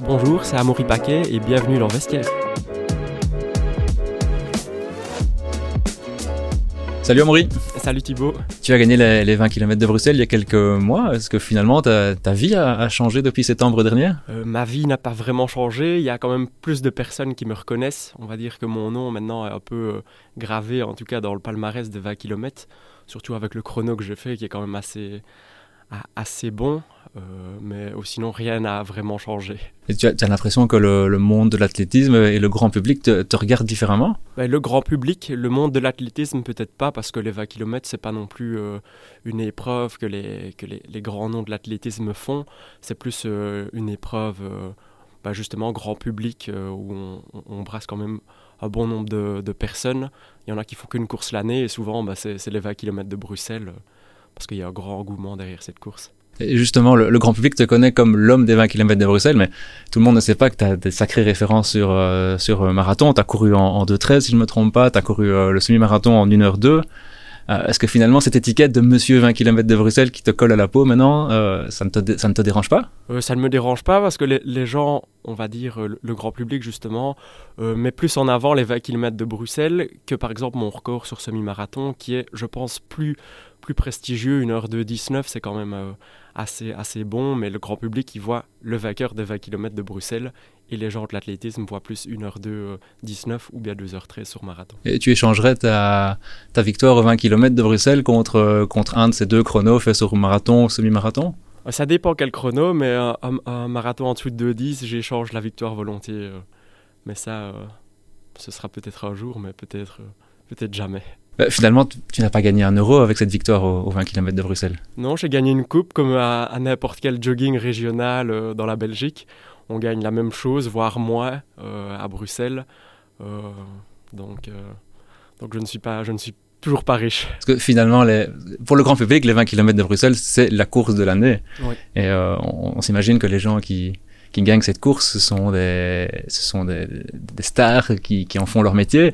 Bonjour, c'est Amaury Paquet et bienvenue dans Vestiaire. Salut Amaury Salut Thibaut Tu as gagné les, 20 km de Bruxelles il y a quelques mois. Est-ce que finalement ta, vie a, changé depuis septembre dernier euh, Ma vie n'a pas vraiment changé. Il y a quand même plus de personnes qui me reconnaissent. On va dire que mon nom maintenant est un peu euh, gravé, en tout cas dans le palmarès des 20 km. Surtout avec le chrono que j'ai fait qui est quand même assez, assez bon, euh, mais sinon rien n'a vraiment changé. Et tu as, l'impression que le, monde de l'athlétisme et le grand public te, te regardent différemment? Ben, Le grand public, le monde de l'athlétisme peut-être pas, parce que les 20 km, c'est pas non plus euh, une épreuve que, les, que les, les grands noms de l'athlétisme font, c'est plus euh, une épreuve ben, justement grand public où on, on, brasse quand même un bon nombre de, de, personnes. Il y en a qui font qu'une course l'année et souvent ben, c'est les 20 km de Bruxelles parce qu'il y a un grand engouement derrière cette course. Et justement, le, grand public te connaît comme l'homme des 20 km de Bruxelles, mais tout le monde ne sait pas que tu as des sacrées références sur, euh, sur euh, marathon. Tu as couru en, en 2.13, si je ne me trompe pas, tu as couru euh, le semi-marathon en 1h02. Est-ce que finalement, cette étiquette de monsieur 20 km de Bruxelles qui te colle à la peau maintenant, ça, ne te, ça ne te dérange pas? Ça ne me dérange pas parce que les, gens, on va dire le, grand public justement, met plus en avant les 20 km de Bruxelles que par exemple mon record sur semi-marathon qui est, je pense, plus plus prestigieux, une heure de 19, c'est quand même euh, assez, assez bon, mais le grand public, il voit le vainqueur des 20 km de Bruxelles, et les gens de l'athlétisme voient plus 1 heure de 19 ou bien 2h13 sur marathon. Et tu échangerais ta, ta victoire aux 20 km de Bruxelles contre, euh, contre un de ces deux chronos faits sur marathon ou semi-marathon? Ça dépend quel chrono, mais un, marathon en dessous de 2h10, j'échange la victoire volontiers. Euh. mais ça, ce sera peut-être un jour, mais peut-être peut-être jamais. Bah, finalement, tu n'as pas gagné un euro avec cette victoire aux, 20 km de Bruxelles. Non, j'ai gagné une coupe comme à, n'importe quel jogging régional euh, dans la Belgique. On gagne la même chose, voire moins, euh, à Bruxelles. Euh, donc, donc je ne suis pas, je ne suis toujours pas riche. Parce que finalement, les, pour le grand public, les 20 km de Bruxelles, c'est la course de l'année. Et on, s'imagine que les gens qui, qui gagnent cette course, ce sont des, ce sont des, des stars qui, qui en font leur métier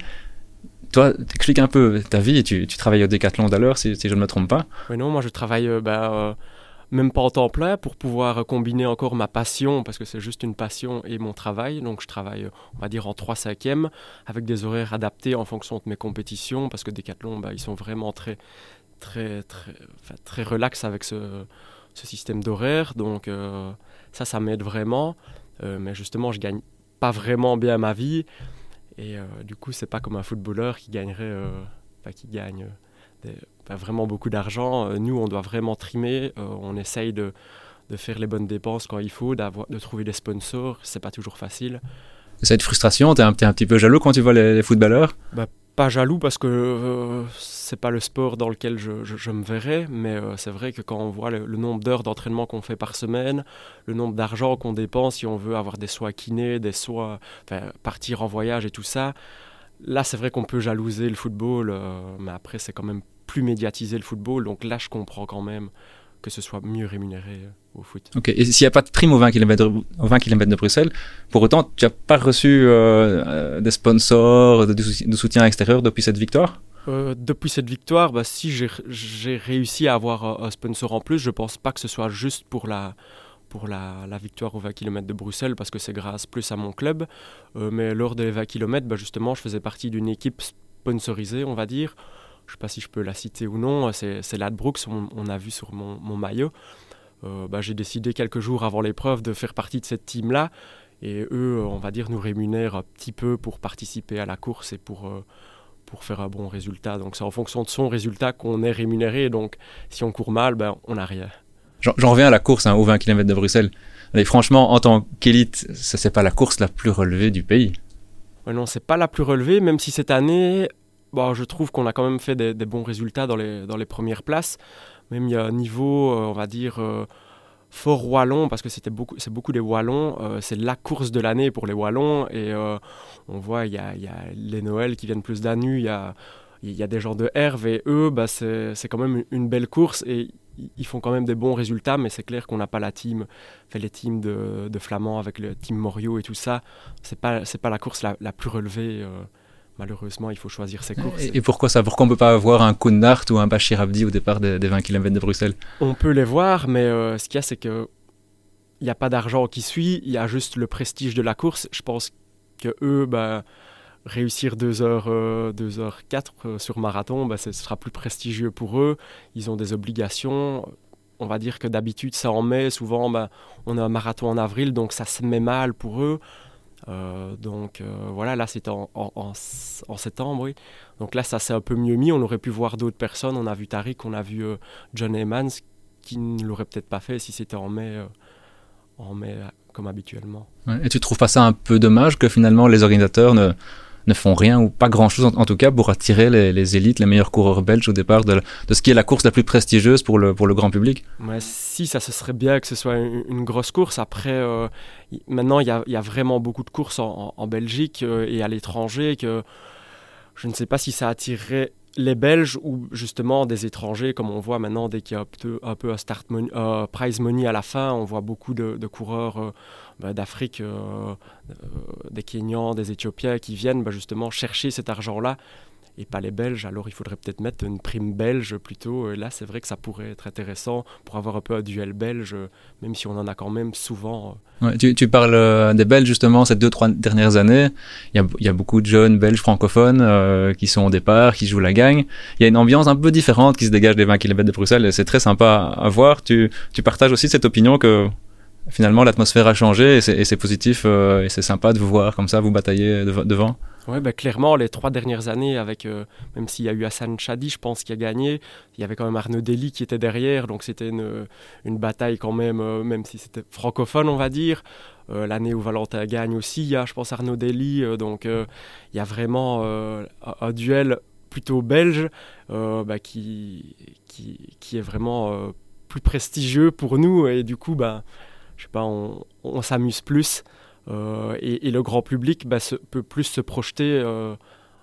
toi, t'expliques un peu ta vie. Tu, tu travailles au Décathlon d'alors, si, si je ne me trompe pas. Oui, non, moi je travaille euh, bah, euh, même pas en temps plein pour pouvoir combiner encore ma passion, parce que c'est juste une passion, et mon travail. Donc je travaille, on va dire, en 3 5 avec des horaires adaptés en fonction de mes compétitions, parce que Décathlon, bah, ils sont vraiment très, très, très, très relax avec ce, système d'horaire. Donc euh, ça, ça m'aide vraiment. mais justement, je gagne pas vraiment bien ma vie. Et euh, du coup, c'est pas comme un footballeur qui gagnerait, euh, qui gagne euh, vraiment beaucoup d'argent. Nous, on doit vraiment trimer. on essaye de, de, faire les bonnes dépenses quand il faut, de trouver des sponsors. C'est pas toujours facile. Cette frustration, tu es, un petit peu jaloux quand tu vois les, footballeurs? Bah, Pas jaloux parce que c'est pas le sport dans lequel je, me verrais, mais euh, c'est vrai que quand on voit le, nombre d'heures d'entraînement qu'on fait par semaine, le nombre d'argent qu'on dépense si on veut avoir des soins kinés, des soins, partir en voyage et tout ça, là c'est vrai qu'on peut jalouser le football, euh, mais après c'est quand même plus médiatisé le football, donc là je comprends quand même que ce soit mieux rémunéré euh, au foot. Ok, et s'il n'y a pas de prime aux 20 km, 20 km de Bruxelles, pour autant, tu n'as pas reçu des sponsors, de, de, soutien extérieur depuis cette victoire? Euh, depuis cette victoire, bah, si j'ai réussi à avoir un sponsor en plus, je ne pense pas que ce soit juste pour la, pour la, victoire aux 20 km de Bruxelles parce que c'est grâce plus à mon club. Euh, mais lors des 20 km, bah, justement, je faisais partie d'une équipe sponsorisée, on va dire. Je ne sais pas si je peux la citer ou non. C'est Ladbrooks, on, a vu sur mon, maillot. Euh, bah, J'ai décidé quelques jours avant l'épreuve de faire partie de cette team-là. Et eux, on va dire, nous rémunèrent un petit peu pour participer à la course et pour pour faire un bon résultat. Donc c'est en fonction de son résultat qu'on est rémunéré. Donc si on court mal, ben, on n'a rien. J'en reviens à la course hein, aux 20 km de Bruxelles. Mais franchement, en tant qu'élite, ce n'est pas la course la plus relevée du pays. Ouais, non, c'est pas la plus relevée, même si cette année, bon, je trouve qu'on a quand même fait des, bons résultats dans les, dans les premières places. Même il y a un niveau, euh, on va dire, euh, Fort Wallon, parce que c'était beaucoup, c'est beaucoup des Wallons, euh, c'est la course de l'année pour les Wallons, et euh, on voit, il y a, les Noël qui viennent plus d'Anu, il y a, des gens de Herve, et eux, bah, c'est, quand même une belle course, et ils font quand même des bons résultats, mais c'est clair qu'on n'a pas la team, fait les teams de, de Flamands avec le team Morio et tout ça, c'est pas, c'est pas la course la, la plus relevée. Euh, malheureusement, il faut choisir ses courses. Et, pourquoi ça Pourquoi on ne peut pas avoir un Kounart ou un Bachir Abdi au départ des, 20 km de Bruxelles? On peut les voir, mais euh, ce qu'il y a, c'est que il n'y a pas d'argent qui suit, il y a juste le prestige de la course. Je pense que eux, bah, réussir 2h, 2h4 euh, sur marathon, bah, ce sera plus prestigieux pour eux. Ils ont des obligations. On va dire que d'habitude, c'est en mai. Souvent, bah, on a un marathon en avril, donc ça se met mal pour eux. Euh, donc euh, voilà, là c'était en, septembre, oui. Donc là ça s'est un peu mieux mis. On aurait pu voir d'autres personnes. On a vu Tariq, on a vu John Emmons, qui ne l'aurait peut-être pas fait si c'était en mai, en mai comme habituellement. et tu trouves pas ça un peu dommage que finalement les organisateurs ne, ne font rien ou pas grand-chose en, tout cas pour attirer les, élites, les meilleurs coureurs belges au départ de, ce qui est la course la plus prestigieuse pour le, grand public ouais, Si, ça ce serait bien que ce soit une, grosse course. Après, euh, maintenant, il y a, vraiment beaucoup de courses en, Belgique euh, et à l'étranger que je ne sais pas si ça attirerait les Belges ou justement des étrangers, comme on voit maintenant dès qu'il y a un peu un start euh, prize money à la fin, on voit beaucoup de, coureurs bah, d'Afrique, euh, euh, des Kenyans, des Éthiopiens qui viennent bah, justement chercher cet argent-là et pas les Belges. Alors il faudrait peut-être mettre une prime belge plutôt. Là, c'est vrai que ça pourrait être intéressant pour avoir un peu un duel belge, même si on en a quand même souvent. Euh. tu, parles des Belges justement ces deux, trois dernières années. Il y a, beaucoup de jeunes Belges francophones qui sont au départ, qui jouent la gagne. Il y a une ambiance un peu différente qui se dégage des 20 km de Bruxelles et c'est très sympa à voir. Tu, partages aussi cette opinion que finalement l'atmosphère a changé et c'est positif euh, et c'est sympa de vous voir comme ça, vous batailler devant. Oui, ben clairement, les trois dernières années, avec euh, même s'il y a eu Hassan Chadi, je pense, qui a gagné, il y avait quand même Arnaud Dely qui était derrière, donc c'était une, une, bataille quand même, euh, même si c'était francophone, on va dire. L'année où Valentin gagne aussi, il y a, je pense, Arnaud Dely, donc il y a vraiment un duel plutôt belge bah, qui, qui, qui, est vraiment plus prestigieux pour nous, et du coup, bah, je sais pas, on, s'amuse plus euh, et, le grand public bah, peut plus se projeter euh,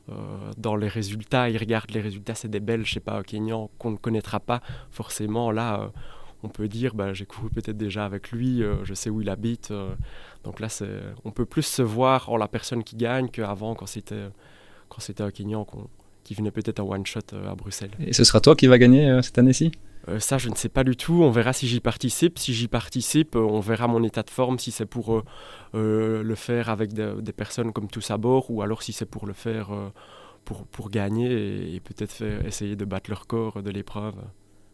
euh, dans les résultats. Il regarde les résultats, c'est des Belges, je sais pas, Kenyan qu'on ne connaîtra pas forcément. Là, on peut dire, bah, j'ai couru peut-être déjà avec lui, je sais où il habite. donc là, on peut plus se voir en la personne qui gagne qu'avant quand c'était quand c'était Kenyan qui venait peut-être en one shot à Bruxelles. Et ce sera toi qui va gagner cette année-ci? Euh, ça, je ne sais pas du tout. On verra si j'y participe. Si j'y participe, euh, on verra mon état de forme, si c'est pour euh, le faire avec des personnes comme tous à bord, ou alors si c'est pour le faire pour, pour gagner et, peut-être essayer de battre le record de l'épreuve.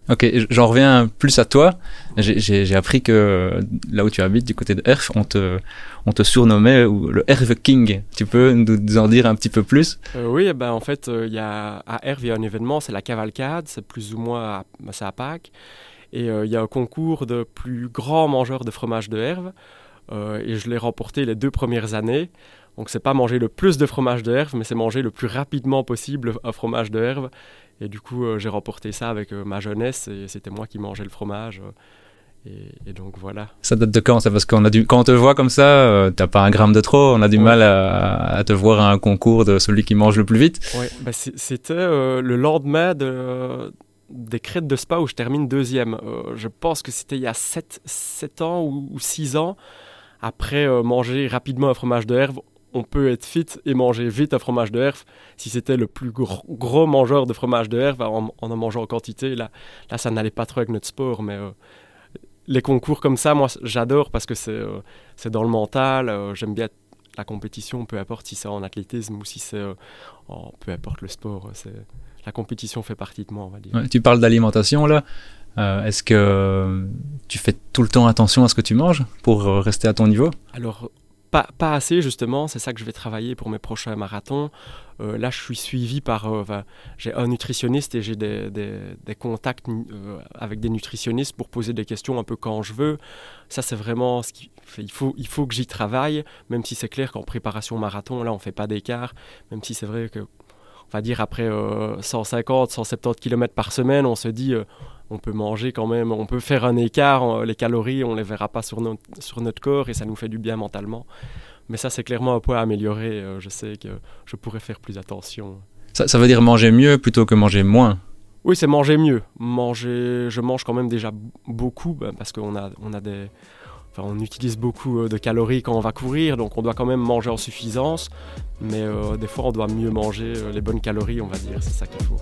Ok, j'en reviens plus à toi. J'ai appris que là où tu habites, du côté de Herf, on te, surnommait le Herve King. Tu peux nous en dire un petit peu plus? Euh, Oui, eh ben, en fait, euh, y a, à Herve, il y a un événement, c'est la cavalcade, c'est plus ou moins à, à Pâques. Et euh, il y a un concours de plus grands mangeurs de fromage de Herve. et je l'ai remporté les deux premières années. Donc c'est pas manger le plus de fromage de herve, mais c'est manger le plus rapidement possible un fromage de herve. Et du coup, euh, j'ai remporté ça avec euh, ma jeunesse et c'était moi qui mangeais le fromage. Euh, et, donc voilà. Ça date de quand ça? Parce qu'on a quand on te voit comme ça, t'as pas un gramme de trop. On a du mal à, te voir à un concours de celui qui mange le plus vite. Oui, bah c'était le lendemain de, des crêtes de spa où je termine deuxième. je pense que c'était il y a 7, 7 ans ou, ou 6 ans. Après manger rapidement un fromage de herbe, on peut être fit et manger vite un fromage de herve. Si c'était le plus gros, mangeur de fromage de herve, en, en mangeant en quantité, là, là ça n'allait pas trop avec notre sport. Mais euh, les concours comme ça, moi, j'adore parce que c'est euh, dans le mental. Euh, j'aime bien la compétition, peu importe si c'est en athlétisme ou si c'est en peu importe le sport. La compétition fait partie de moi, on va dire. tu parles d'alimentation là. Est-ce que tu fais tout le temps attention à ce que tu manges pour rester à ton niveau? Alors, pas, assez justement, c'est ça que je vais travailler pour mes prochains marathons. Euh, là, je suis suivi par, euh, j'ai un nutritionniste et j'ai des, contacts euh, avec des nutritionnistes pour poser des questions un peu quand je veux. Ça, c'est vraiment ce qui il faut, il faut que j'y travaille, même si c'est clair qu'en préparation marathon, là, on fait pas d'écart, même si c'est vrai que, on va dire après 150, 170 km par semaine, on se dit on peut manger quand même, on peut faire un écart, les calories, on les verra pas sur notre, sur notre corps et ça nous fait du bien mentalement. Mais ça, c'est clairement un point à améliorer. Euh, je sais que je pourrais faire plus attention. Ça, veut dire manger mieux plutôt que manger moins? Oui, c'est manger mieux. Manger, je mange quand même déjà beaucoup ben, parce qu'on a, on a des, on utilise beaucoup de calories quand on va courir, donc on doit quand même manger en suffisance. Mais des fois, on doit mieux manger les bonnes calories, on va dire. C'est ça qu'il faut.